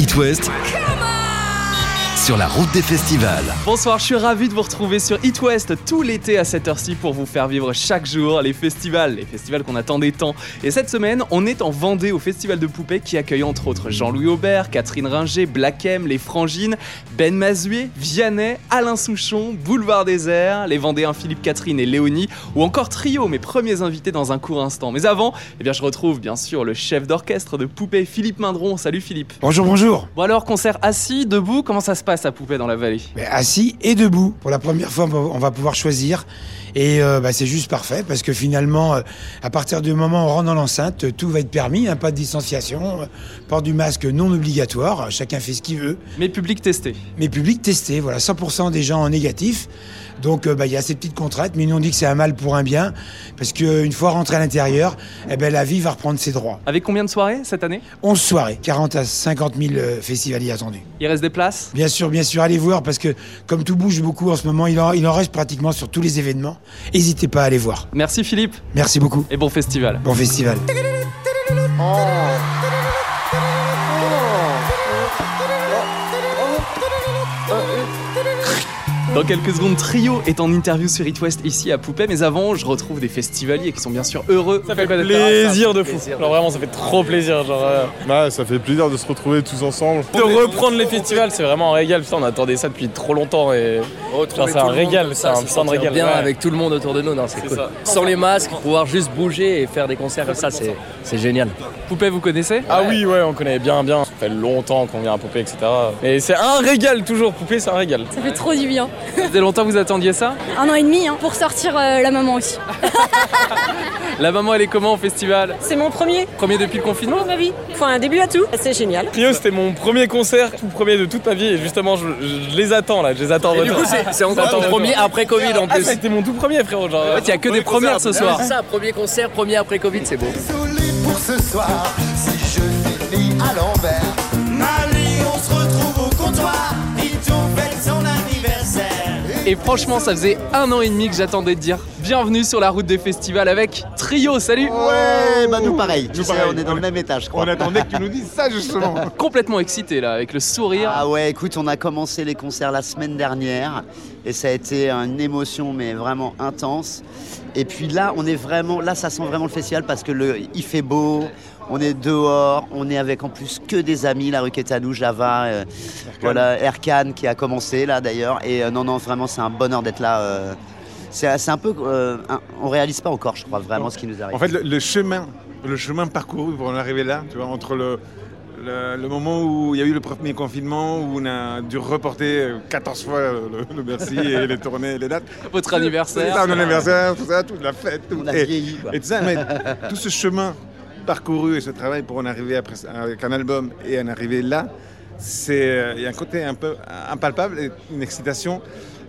It West sur la route des festivals. Bonsoir, je suis ravi de vous retrouver sur It West tout l'été à cette heure-ci pour vous faire vivre chaque jour les festivals, les festivals qu'on attendait tant. Et cette semaine, on est en Vendée au Festival de Poupées qui accueille entre autres Jean-Louis Aubert, Catherine Ringer, Black M, Les Frangines, Ben Mazué, Vianney, Alain Souchon, Boulevard Désert, les Vendéens Philippe Catherine et Léonie, ou encore Trio, mes premiers invités dans un court instant. Mais avant, eh bien, je retrouve bien sûr le chef d'orchestre de Poupées, Philippe Mindron. Salut Philippe. Bonjour, bonjour. Bon alors, concert assis, debout, comment ça se passe à Poupée dans la vallée Mais assis et debout. Pour la première fois, on va pouvoir choisir. Et euh, bah, c'est juste parfait parce que finalement, euh, à partir du moment où on rentre dans l'enceinte, tout va être permis, hein, pas de distanciation, euh, port du masque non obligatoire, chacun fait ce qu'il veut. Mais public testé. Mais public testé, voilà, 100% des gens en négatif. Donc bah, il y a ces petites contraintes, mais nous on dit que c'est un mal pour un bien, parce qu'une fois rentré à l'intérieur, eh ben, la vie va reprendre ses droits. Avec combien de soirées cette année? 11 soirées, 40 à 50 000 festivaliers attendus. Il reste des places? Bien sûr, bien sûr, allez voir, parce que comme tout bouge beaucoup en ce moment, il en, il en reste pratiquement sur tous les événements. N'hésitez pas à aller voir. Merci Philippe. Merci beaucoup. Et bon festival. Bon festival. Dans quelques secondes, Trio est en interview sur It West ici à Poupée, mais avant, je retrouve des festivaliers qui sont bien sûr heureux. Ça fait plaisir de fou. Genre vraiment, ça fait trop plaisir. Genre, euh, Ouais, ça fait plaisir de se retrouver tous ensemble. De reprendre les festivals, c'est vraiment un régal. Putain, on attendait ça depuis trop longtemps et c'est un régal, c'est un putain de régal. bien ouais. avec tout le monde autour de nous, non, c'est cool. ça. Sans les masques, pouvoir juste bouger et faire des concerts comme ça, c'est c'est génial. Poupée, vous connaissez? Ah oui, ouais, on connaît bien, bien. Ça fait longtemps qu'on vient à Poupée, etc. Et c'est un régal toujours. Poupée, c'est un régal. Ça fait trop du bien. Ça faisait longtemps que vous attendiez ça Un an et demi hein, pour sortir euh, la maman aussi. La maman, elle est comment au festival C'est mon premier Premier depuis le confinement ma vie. Enfin, un début à tout. C'est génial. Trio, c'était mon premier concert, tout premier de toute ma vie. Et justement, je, je les attends là, je les attends. Et du coup, c'est c'est encore ton premier après Covid en Ah, plus. ça a été mon tout premier, frérot. Genre, Il y a que des premières ce soir. C'est ça, premier concert, premier après Covid, c'est beau. Désolé pour ce soir, si je finis à l'envers. Et franchement, ça faisait un an et demi que j'attendais de dire bienvenue sur la route des festivals avec Trio. Salut Ouais, bah nous pareil. Tu Nous sais, pareil. on est dans le même étage, je crois. On attendait que tu nous dises ça justement. Complètement excité là, avec le sourire. Ah ouais, écoute, on a commencé les concerts la semaine dernière et ça a été une émotion mais vraiment intense. Et puis là, on est vraiment, là, ça sent vraiment le festival parce que le, il fait beau. On est dehors, on est avec en plus que des amis, la rue Quétanou, Java, euh, voilà, Erkan qui a commencé là d'ailleurs. Et euh, non, non, vraiment, c'est un bonheur d'être là. euh. c'est un peu, euh, un- on réalise pas encore, je crois, vraiment ce qui nous arrive. En fait, le, le chemin, le chemin parcouru pour en arriver là, tu vois, entre le, le, le moment où il y a eu le premier confinement, où on a dû reporter euh, 14 fois le, le Bercy et les tournées, et les dates. Votre anniversaire. ça, mon anniversaire, tout ça, toute la fête. Tout, On a et, vieilli, quoi. et tout ça, mais tout ce chemin parcouru et ce travail pour en arriver après, avec un album et en arriver là, c'est euh, il y a un côté un peu impalpable et une excitation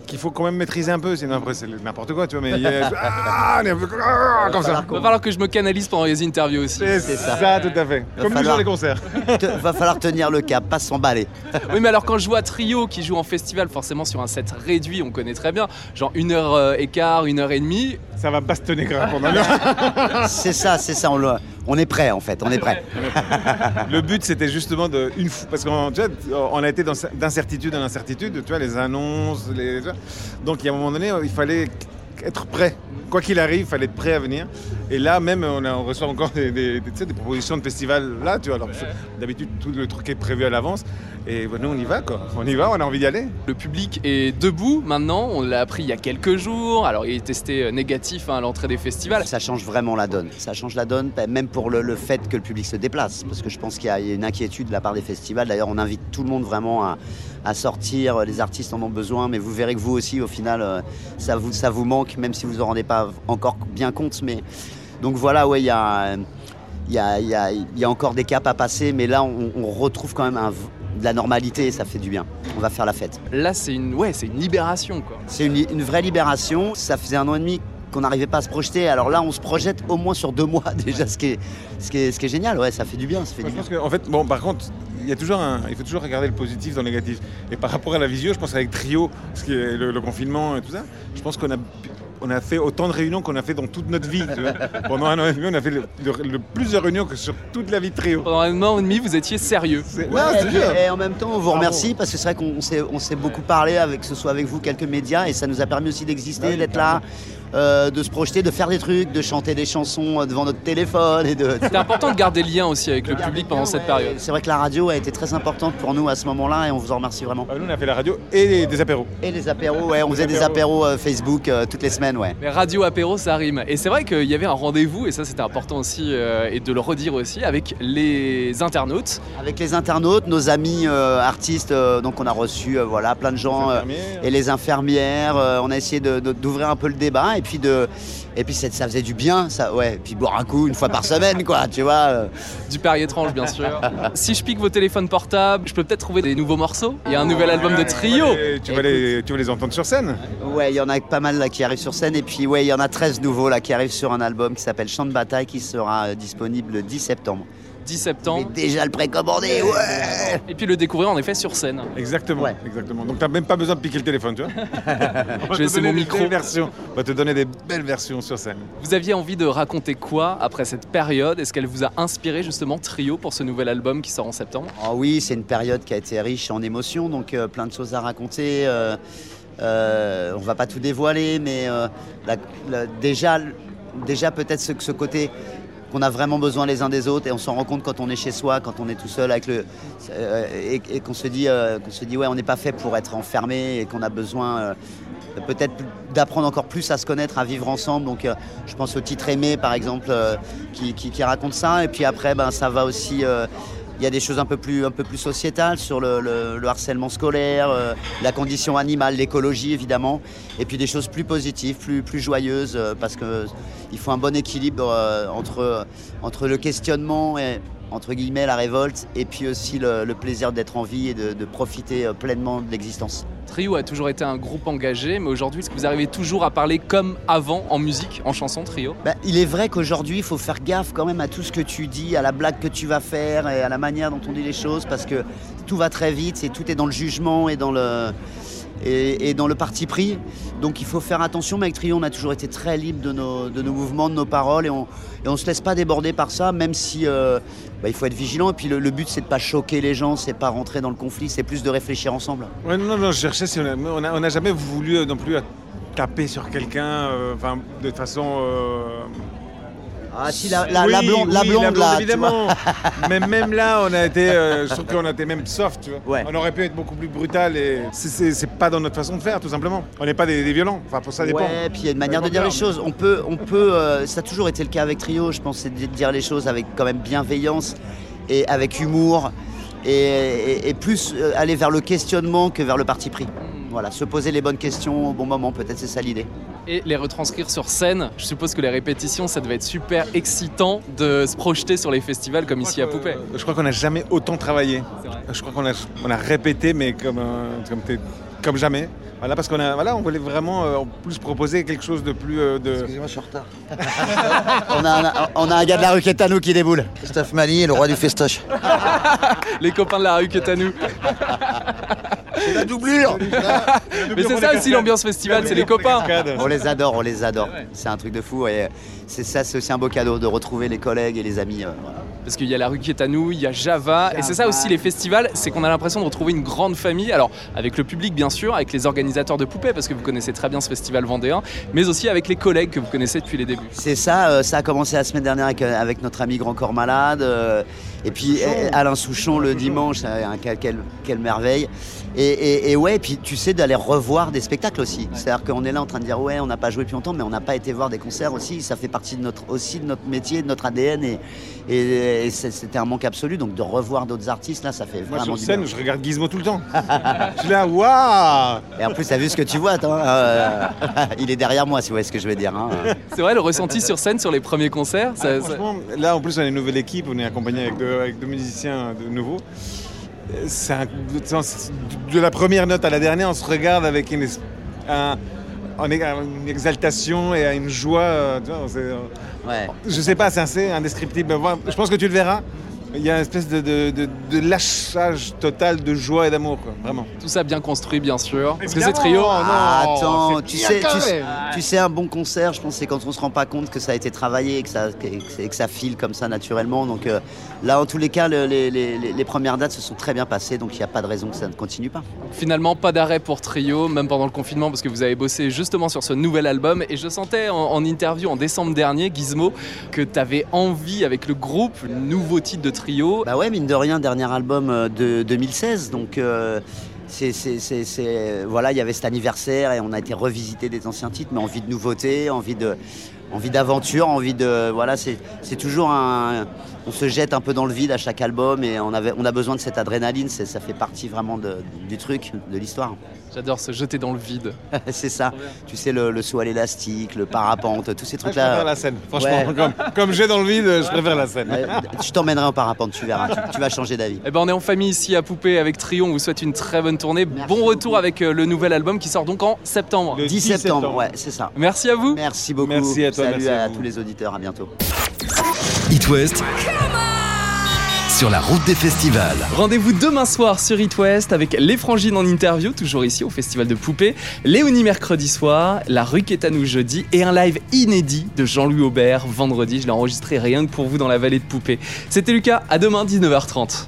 qu'il faut quand même maîtriser un peu, sinon après c'est n'importe quoi, tu vois, mais il y a- ah, on est un peu- ah, comme ça. Va falloir que je me canalise pendant les interviews aussi. C'est ça. ça. tout à fait. Va Comme sur les concerts. Te- va falloir tenir le cap, pas s'emballer. Oui, mais alors quand je vois Trio qui joue en festival, forcément sur un set réduit, on connaît très bien, genre une heure euh, et quart, une heure et demie. Ça va bastonner grave pendant. C'est ça, c'est ça, on, le- on est prêt en fait, on est prêt. Le but, c'était justement de une parce qu'on on a été d'incertitude en incertitude, tu vois, les annonces, les, donc il y a un moment donné, il fallait être prêt. Quoi qu'il arrive, il fallait être prêt à venir. Et là, même, on, a- on reçoit encore des, des- des- tu sais, des propositions de festival là, tu vois. Alors, d'habitude, tout le truc est prévu à l'avance. Et ben, nous, on y va, quoi. On y va, on a envie d'y aller. Le public est debout maintenant, on l'a appris il y a quelques jours. Alors il est testé euh, négatif hein, à l'entrée des festivals. Ça change vraiment la donne. Ça change la donne, même pour le, le fait que le public se déplace. Parce que je pense qu'il y, a il y a une inquiétude de la part des festivals. D'ailleurs, on invite tout le monde vraiment à, à sortir. Les artistes en ont besoin, mais vous verrez que vous aussi, au final, euh, ça vous, ça vous manque, même si vous ne en rendez pas encore bien compte. Mais... Donc voilà, ouais, il y a, il y, a, il y a- il y a encore des caps à passer, mais là, on, on retrouve quand même un de la normalité et ça fait du bien. On va faire la fête. Là c'est une, ouais, c'est une libération quoi. C'est une, une vraie libération. Ça faisait un an et demi qu'on n'arrivait pas à se projeter. Alors là, on se projette au moins sur deux mois déjà, ce qui est, ce qui est, ce qui est génial. Ouais, ça fait du bien. Ça fait Moi, du je bien. qu'en fait, bon, par contre, il y a toujours un, il faut toujours regarder le positif dans le négatif. Et par rapport à la visio, je pense qu'avec Trio, ce qui est le, le confinement et tout ça, je pense qu'on a, on a fait autant de réunions qu'on a fait dans toute notre vie. tu vois. Pendant un an et demi, on a fait le, le- le plus de réunions que sur toute la vie de trio. Pendant un an et demi, vous étiez sérieux. Ouais, et, dur. et en même temps, on vous remercie parce que c'est vrai qu'on on s'est, beaucoup parlé avec, que ce soit avec vous, quelques médias, et ça nous a permis aussi d'exister, d'être là, euh, de se projeter, de faire des trucs, de chanter des chansons euh, devant notre téléphone et de. C'était important de garder le lien aussi avec le public pendant cette Ouais, période. C'est vrai que la radio a été très importante pour nous à ce moment-là, et on vous en remercie vraiment. Ah, Nous, on a fait la radio et des apéros. Et les apéros, ouais, on faisait des apéros euh, Facebook euh, toutes les semaines, ouais. Mais radio apéro, ça rime. Et c'est vrai qu'il y avait un rendez-vous, et ça c'était important aussi, euh, et de le redire aussi, avec les internautes. Avec les internautes, nos amis euh, artistes, euh, donc on a reçu euh, voilà plein de gens. euh, et les infirmières. euh, on a essayé d'ouvrir un peu le débat et puis de et puis ça, faisait du bien, ça ouais. Puis boire un coup une fois par semaine, quoi, tu vois. euh. Du Père étrange, bien sûr. si je pique vos téléphones portables, je peux peut-être trouver des nouveaux morceaux. Il y a un nouvel album de trio. Et tu, vas les, tu vas les entendre sur scène. Ouais, il y en a pas mal là qui arrivent sur scène et puis ouais, il y en a 13 nouveaux là qui arrivent sur un album qui s'appelle Chant de bataille qui sera euh, disponible le 10 septembre. 10 Et septembre. déjà le précommandé, ouais. Et puis le découvrir en effet sur scène. Exactement. Ouais. Exactement. Donc t'as même pas besoin de piquer le téléphone, tu vois. On va Je vais te laisser donner mon des micro. belles versions. On va te donner des belles versions sur scène. Vous aviez envie de raconter quoi après cette période? Est-ce qu'elle vous a inspiré justement Trio pour ce nouvel album qui sort en septembre? Ah oui, c'est une période qui a été riche en émotions, donc euh, plein de choses à raconter. euh, euh, on va pas tout dévoiler, mais euh, la- la- déjà, déjà peut-être ce, ce côté qu'on a vraiment besoin les uns des autres et on s'en rend compte quand on est chez soi, quand on est tout seul avec le euh, et, qu'on se dit euh, qu'on se dit ouais on n'est pas fait pour être enfermé et qu'on a besoin euh, peut-être d'apprendre encore plus à se connaître, à vivre ensemble. Donc je pense au titre Aimé par exemple qui, qui- qui raconte ça et puis après ben ça va aussi il y a des choses un peu plus, sociétales sur le, le- le harcèlement scolaire, euh, la condition animale, l'écologie évidemment, et puis des choses plus positives, plus, plus joyeuses, euh, parce qu'il faut un bon équilibre euh, entre le questionnement et entre guillemets la révolte, et puis aussi le, le plaisir d'être en vie et de, de profiter euh, pleinement de l'existence. Trio a toujours été un groupe engagé, mais aujourd'hui, est-ce que vous arrivez toujours à parler comme avant en musique, en chanson Trio? Bah, il est vrai qu'aujourd'hui, il faut faire gaffe quand même à tout ce que tu dis, à la blague que tu vas faire et à la manière dont on dit les choses, parce que tout va très vite et tout est dans le jugement et dans le, et, dans le parti pris. Donc il faut faire attention, mais avec Trio, on a toujours été très libre de nos, mouvements, de nos paroles, et on on se laisse pas déborder par ça, même si euh, bah, il faut être vigilant. Et puis le, but, c'est de pas choquer les gens, c'est pas rentrer dans le conflit, c'est plus de réfléchir ensemble. Non, non, je cherchais on n'a jamais voulu euh, non plus taper sur quelqu'un, euh, enfin, de façon. Ah si, la, la, la oui, blonde, la oui, blonde, là, évidemment. Mais même là, on a été, euh, je trouve qu'on a été même soft, tu vois. Ouais. On aurait pu être beaucoup plus brutal et c'est- pas dans notre façon de faire, tout simplement. On n'est pas des, des violents. Enfin, pour ça dépend. Ouais, puis il y a une manière de dire les choses. On peut, on peut, euh, ça a toujours été le cas avec Trio, je pense, c'est de dire les choses avec quand même bienveillance et avec humour et, et- et plus euh, aller vers le questionnement que vers le parti pris. Voilà, se poser les bonnes questions au bon moment, peut-être c'est ça l'idée. et les retranscrire sur scène. Je suppose que les répétitions, ça devait être super excitant de se projeter sur les festivals comme ici à Poupée. Euh, Je crois qu'on n'a jamais autant travaillé. Je crois qu'on a, on a répété, mais comme, euh, comme, t'es- comme jamais. Voilà, parce qu'on a, voilà, on voulait vraiment euh, en plus proposer quelque chose de plus. euh, de... Excusez-moi, je suis en retard. on, a un, on a un gars de la rue Quétanou qui déboule. Christophe Mali, le roi du festoche. Les copains de la rue Quétanou. C'est la doublure Mais c'est ça aussi l'ambiance festival, c'est les copains. On les adore, on les adore. C'est un truc de fou et c'est ça, c'est aussi un beau cadeau de retrouver les collègues et les amis. euh, voilà. Parce qu'il y a la rue Quétanou, il y a Java, et c'est ça aussi les festivals, c'est qu'on a l'impression de retrouver une grande famille, alors avec le public bien sûr, avec les organisateurs de poupées, parce que vous connaissez très bien ce festival vendéen, mais aussi avec les collègues que vous connaissez depuis les débuts. C'est ça, euh, ça a commencé la semaine dernière avec, euh, avec notre ami Grand Corps Malade, euh, et puis Alain Souchon le dimanche, un- quelle, quelle- quelle merveille. Et, et- et ouais, et puis tu sais d'aller revoir des spectacles aussi. C'est-à-dire qu'on est là en train de dire ouais, on n'a pas joué depuis longtemps, mais on n'a pas été voir des concerts aussi. Ça fait partie de notre, aussi de notre métier, de notre ADN, et, et- et c'était un manque absolu. Donc de revoir d'autres artistes, là, ça fait Moi, vraiment sur du scène, bien. je regarde Gizmo tout le temps. je suis là, waouh Et en plus, t'as vu ce que tu vois, toi euh, Il est derrière moi, si vous voyez ce que je veux dire. hein. C'est vrai, le ressenti sur scène sur les premiers concerts, ça- ça- Franchement, là, en plus, on est une nouvelle équipe, on est accompagné avec deux, avec deux musiciens de nouveau. Euh, C'est de la première note à la dernière, on se regarde avec une, un- on est- une exaltation et une joie. euh, tu vois, c'est, euh, Ouais. je sais pas, c'est assez indescriptible. Je pense que tu le verras. Il y a une espèce de, de, de- de lâchage total de joie et d'amour, quoi, vraiment. Tout ça bien construit, bien sûr. Parce que c'est trio. non, Ah, attends, c'est tu sais, tu, tu sais, un bon concert, je pense, c'est quand on se rend pas compte que ça a été travaillé et que ça, que, que- que ça file comme ça naturellement. Donc euh, là, en tous les cas, le- les, les- les- les premières dates se sont très bien passées, donc il n'y a pas de raison que ça ne continue pas. Finalement, pas d'arrêt pour Trio, même pendant le confinement, parce que vous avez bossé justement sur ce nouvel album. Et je sentais en, en interview en décembre dernier, Gizmo, que tu avais envie avec le groupe, le nouveau titre de Trio. Bah ouais, mine de rien, dernier album euh, de 2016, donc. euh, c'est, c'est- c'est- voilà, il y avait cet anniversaire et on a été revisiter des anciens titres, mais envie de nouveautés, envie de, envie d'aventure, envie de, voilà, c'est, c'est toujours un, on se jette un peu dans le vide à chaque album et on avait, on a besoin de cette adrénaline, c'est- ça fait partie vraiment de- du truc, de l'histoire. J'adore se jeter dans le vide. c'est ça. Tu sais le, le saut à l'élastique, le parapente, tous ces Ah, je trucs-là. préfère la scène, franchement. Ouais. Comme, comme j'ai dans le vide, je préfère la scène. Ouais, je t'emmènerai en parapente, tu verras, tu, tu vas changer d'avis. Eh ben, on est en famille ici à Poupée avec Trio. On vous souhaite une très bonne tournée. bon retour avec euh, le nouvel album qui sort donc en septembre. Le 10 septembre, ouais, c'est ça. Merci à vous. Merci beaucoup. Merci à toi, Salut merci à à, tous les auditeurs, à bientôt. It West sur la route des festivals. Rendez-vous demain soir sur It West avec les Frangines en interview, toujours ici au Festival de Poupée, Léonie mercredi soir, la rue Quétanou jeudi et un live inédit de Jean-Louis Aubert vendredi. Je l'ai enregistré rien que pour vous dans la vallée de Poupée. C'était Lucas, à demain 19h30.